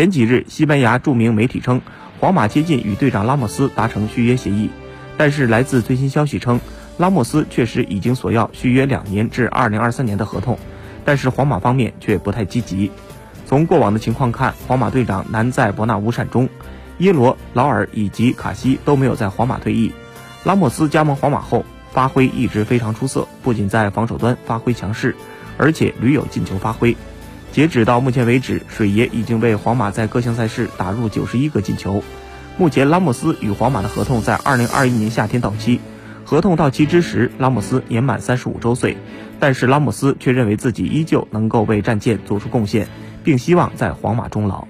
前几日，西班牙著名媒体称，皇马接近与队长拉莫斯达成续约协议，但是来自最新消息称，拉莫斯确实已经索要续约两年至二零二三年的合同，但是皇马方面却不太积极。从过往的情况看，皇马队长难在伯纳乌善终，耶罗、劳尔以及卡西都没有在皇马退役。拉莫斯加盟皇马后，发挥一直非常出色，不仅在防守端发挥强势，而且屡有进球发挥。截止到目前为止，水爷已经为皇马在各项赛事打入九十一个进球。目前，拉莫斯与皇马的合同在二零二一年夏天到期。合同到期之时，拉莫斯年满三十五周岁，但是拉莫斯却认为自己依旧能够为战舰做出贡献，并希望在皇马终老。